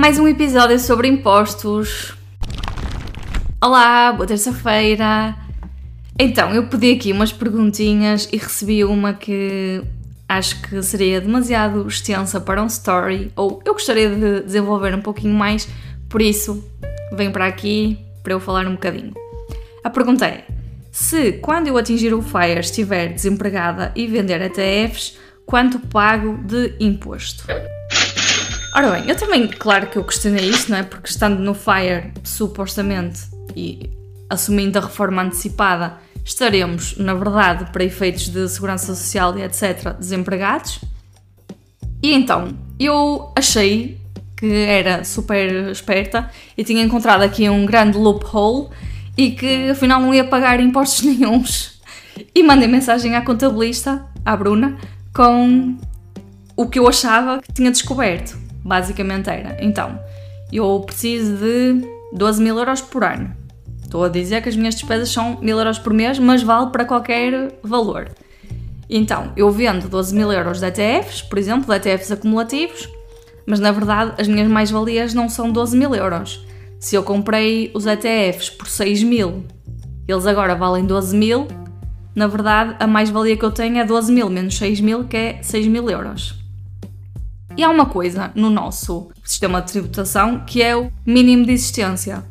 mais um episódio sobre impostos. Olá, boa terça-feira. Então, eu pedi aqui umas perguntinhas e recebi uma que acho que seria demasiado extensa para um story, ou eu gostaria de desenvolver um pouquinho mais, por isso venho para aqui para eu falar um bocadinho. A pergunta é: se quando eu atingir o FIRE estiver desempregada e vender ETFs, quanto pago de imposto? Ora bem, eu também, claro que eu questionei isto, não é? Porque estando no FIRE, supostamente, e assumindo a reforma antecipada, estaremos, na verdade, para efeitos de segurança social e etc., desempregados. E então, eu achei que era super esperta e tinha encontrado aqui um grande loophole e que afinal não ia pagar impostos nenhums. E mandei mensagem à contabilista, à Bruna, com o que eu achava que tinha descoberto. Basicamente era. Então, eu preciso de 12 mil euros por ano. Estou a dizer que as minhas despesas são mil euros por mês, mas vale para qualquer valor. Então, eu vendo 12 mil euros de ETFs, por exemplo, de ETFs acumulativos, mas na verdade as minhas mais-valias não são 12 mil euros. Se eu comprei os ETFs por 6 mil, eles agora valem 12 mil, na verdade a mais-valia que eu tenho é 12 mil menos 6 mil, que é 6 mil euros. E há uma coisa no nosso sistema de tributação que é o mínimo de existência.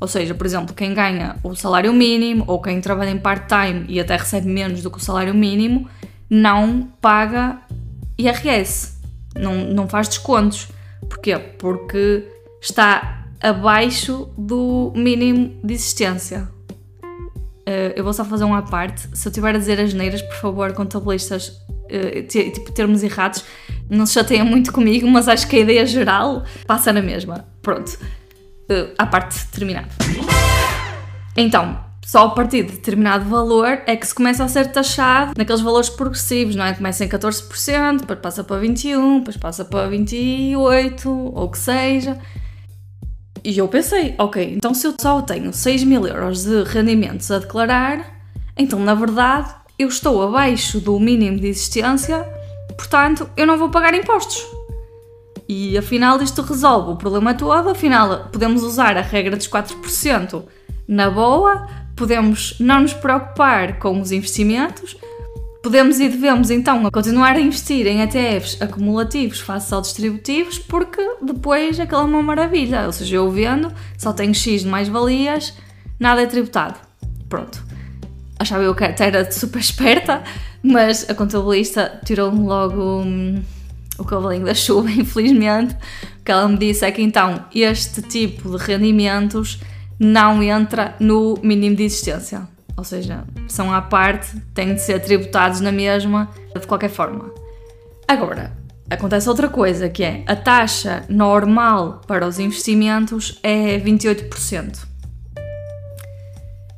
Ou seja, por exemplo, quem ganha o salário mínimo ou quem trabalha em part-time e até recebe menos do que o salário mínimo não paga IRS, não, não faz descontos. Porquê? Porque está abaixo do mínimo de existência. Uh, eu vou só fazer uma parte. Se eu estiver a dizer as neiras, por favor, contabilistas, uh, tipo termos errados, não se chateiem muito comigo, mas acho que a ideia geral passa na mesma. Pronto, uh, à parte terminada. Então, só a partir de determinado valor é que se começa a ser taxado naqueles valores progressivos, não é? Começa em 14%, depois passa para 21%, depois passa para 28%, ou o que seja. E eu pensei, ok, então se eu só tenho 6 mil euros de rendimentos a declarar, então na verdade eu estou abaixo do mínimo de existência Portanto, eu não vou pagar impostos. E afinal isto resolve o problema todo, afinal podemos usar a regra dos 4% na boa, podemos não nos preocupar com os investimentos, podemos e devemos então continuar a investir em ETFs acumulativos face aos distributivos, porque depois aquela é uma maravilha, ou seja, eu vendo, só tenho X de mais-valias, nada é tributado. Pronto. Achava eu que era super esperta, mas a contabilista tirou-me logo hum, o cavalinho da chuva, infelizmente. Que ela me disse é que então este tipo de rendimentos não entra no mínimo de existência. Ou seja, são à parte, têm de ser tributados na mesma, de qualquer forma. Agora, acontece outra coisa, que é a taxa normal para os investimentos é 28%.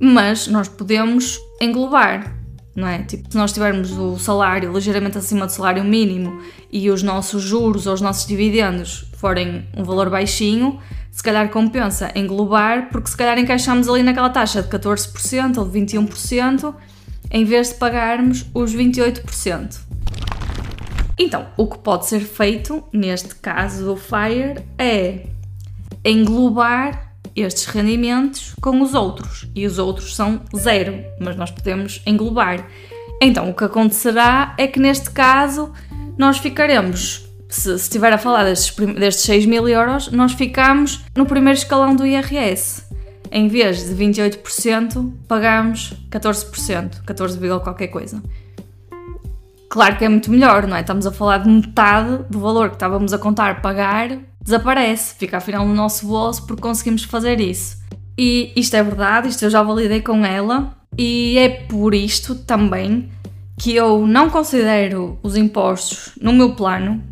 Mas nós podemos englobar não é? Tipo, se nós tivermos o salário ligeiramente acima do salário mínimo e os nossos juros ou os nossos dividendos forem um valor baixinho, se calhar compensa englobar, porque se calhar encaixamos ali naquela taxa de 14% ou de 21%, em vez de pagarmos os 28%. Então, o que pode ser feito neste caso do FIRE é englobar estes rendimentos com os outros e os outros são zero, mas nós podemos englobar. Então o que acontecerá é que neste caso nós ficaremos, se, estiver a falar destes, destes 6 mil euros, nós ficamos no primeiro escalão do IRS. Em vez de 28%, pagamos 14%, 14, qualquer coisa. Claro que é muito melhor, não é? Estamos a falar de metade do valor que estávamos a contar pagar desaparece, fica afinal no nosso bolso porque conseguimos fazer isso. E isto é verdade, isto eu já validei com ela, e é por isto também que eu não considero os impostos no meu plano.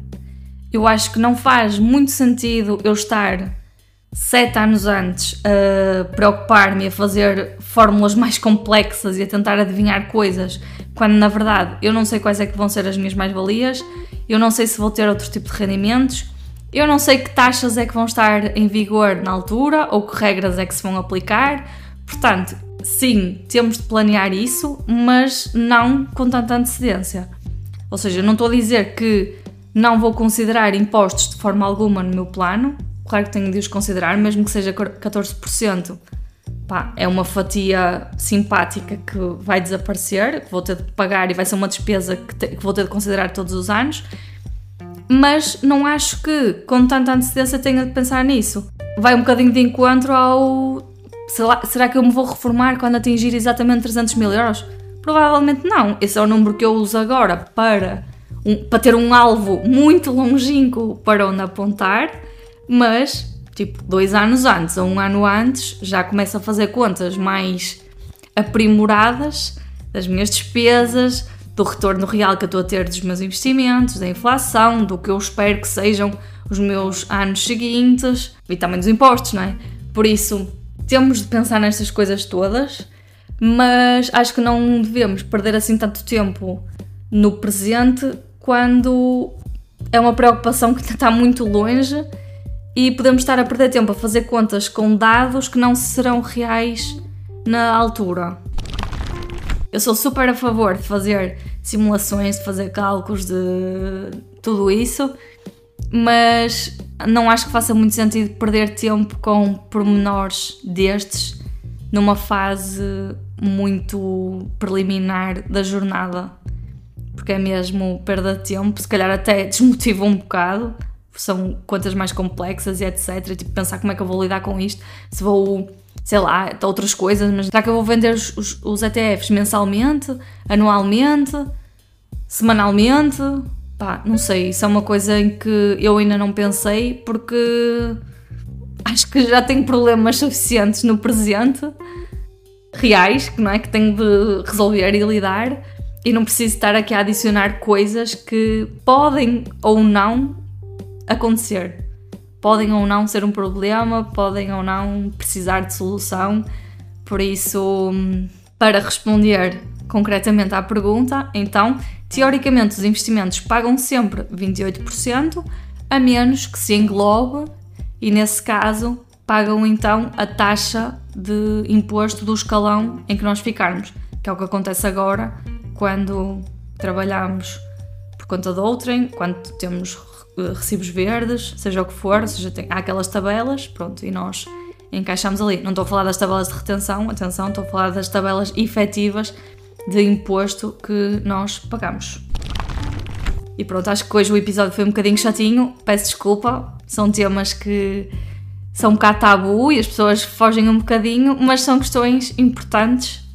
Eu acho que não faz muito sentido eu estar sete anos antes a preocupar-me a fazer fórmulas mais complexas e a tentar adivinhar coisas, quando na verdade eu não sei quais é que vão ser as minhas mais-valias, eu não sei se vou ter outro tipo de rendimentos, eu não sei que taxas é que vão estar em vigor na altura ou que regras é que se vão aplicar. Portanto, sim, temos de planear isso, mas não com tanta antecedência. Ou seja, não estou a dizer que não vou considerar impostos de forma alguma no meu plano. claro que tenho de os considerar, mesmo que seja 14%. Pá, é uma fatia simpática que vai desaparecer, que vou ter de pagar e vai ser uma despesa que, te, que vou ter de considerar todos os anos. Mas não acho que, com tanta antecedência, tenha de pensar nisso. Vai um bocadinho de encontro ao. Será, será que eu me vou reformar quando atingir exatamente 300 mil euros? Provavelmente não. Esse é o número que eu uso agora para, um, para ter um alvo muito longínquo para onde apontar, mas tipo dois anos antes ou um ano antes já começo a fazer contas mais aprimoradas das minhas despesas, do retorno real que eu estou a ter dos meus investimentos, da inflação, do que eu espero que sejam os meus anos seguintes e também dos impostos, não é? Por isso, temos de pensar nestas coisas todas mas acho que não devemos perder assim tanto tempo no presente quando é uma preocupação que está muito longe e podemos estar a perder tempo a fazer contas com dados que não serão reais na altura. Eu sou super a favor de fazer simulações, de fazer cálculos de tudo isso, mas não acho que faça muito sentido perder tempo com pormenores destes numa fase muito preliminar da jornada, porque é mesmo perda de tempo, se calhar até desmotiva um bocado, são contas mais complexas e etc. Tipo, pensar como é que eu vou lidar com isto, se vou, sei lá, outras coisas, mas será que eu vou vender os, os, os ETFs mensalmente, anualmente, semanalmente? Pá, não sei, isso é uma coisa em que eu ainda não pensei porque acho que já tenho problemas suficientes no presente reais, que não é que tenho de resolver e lidar e não preciso estar aqui a adicionar coisas que podem ou não acontecer. Podem ou não ser um problema, podem ou não precisar de solução. Por isso, para responder concretamente à pergunta, então, teoricamente os investimentos pagam sempre 28%, a menos que se englobe, e nesse caso pagam então a taxa de imposto do escalão em que nós ficarmos, que é o que acontece agora quando trabalhamos conta de outrem, quando temos eh, recibos verdes, seja o que for, seja, tem, há aquelas tabelas, pronto, e nós encaixamos ali. Não estou a falar das tabelas de retenção, atenção, estou a falar das tabelas efetivas de imposto que nós pagamos. E pronto, acho que hoje o episódio foi um bocadinho chatinho, peço desculpa, são temas que são um bocado tabu e as pessoas fogem um bocadinho, mas são questões importantes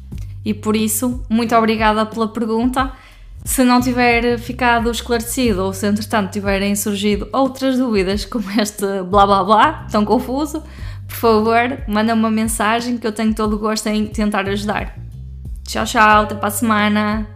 e por isso, muito obrigada pela pergunta. Se não tiver ficado esclarecido ou se entretanto tiverem surgido outras dúvidas como este blá blá blá, tão confuso, por favor, manda uma mensagem que eu tenho todo o gosto em tentar ajudar. Tchau, tchau, até para a semana!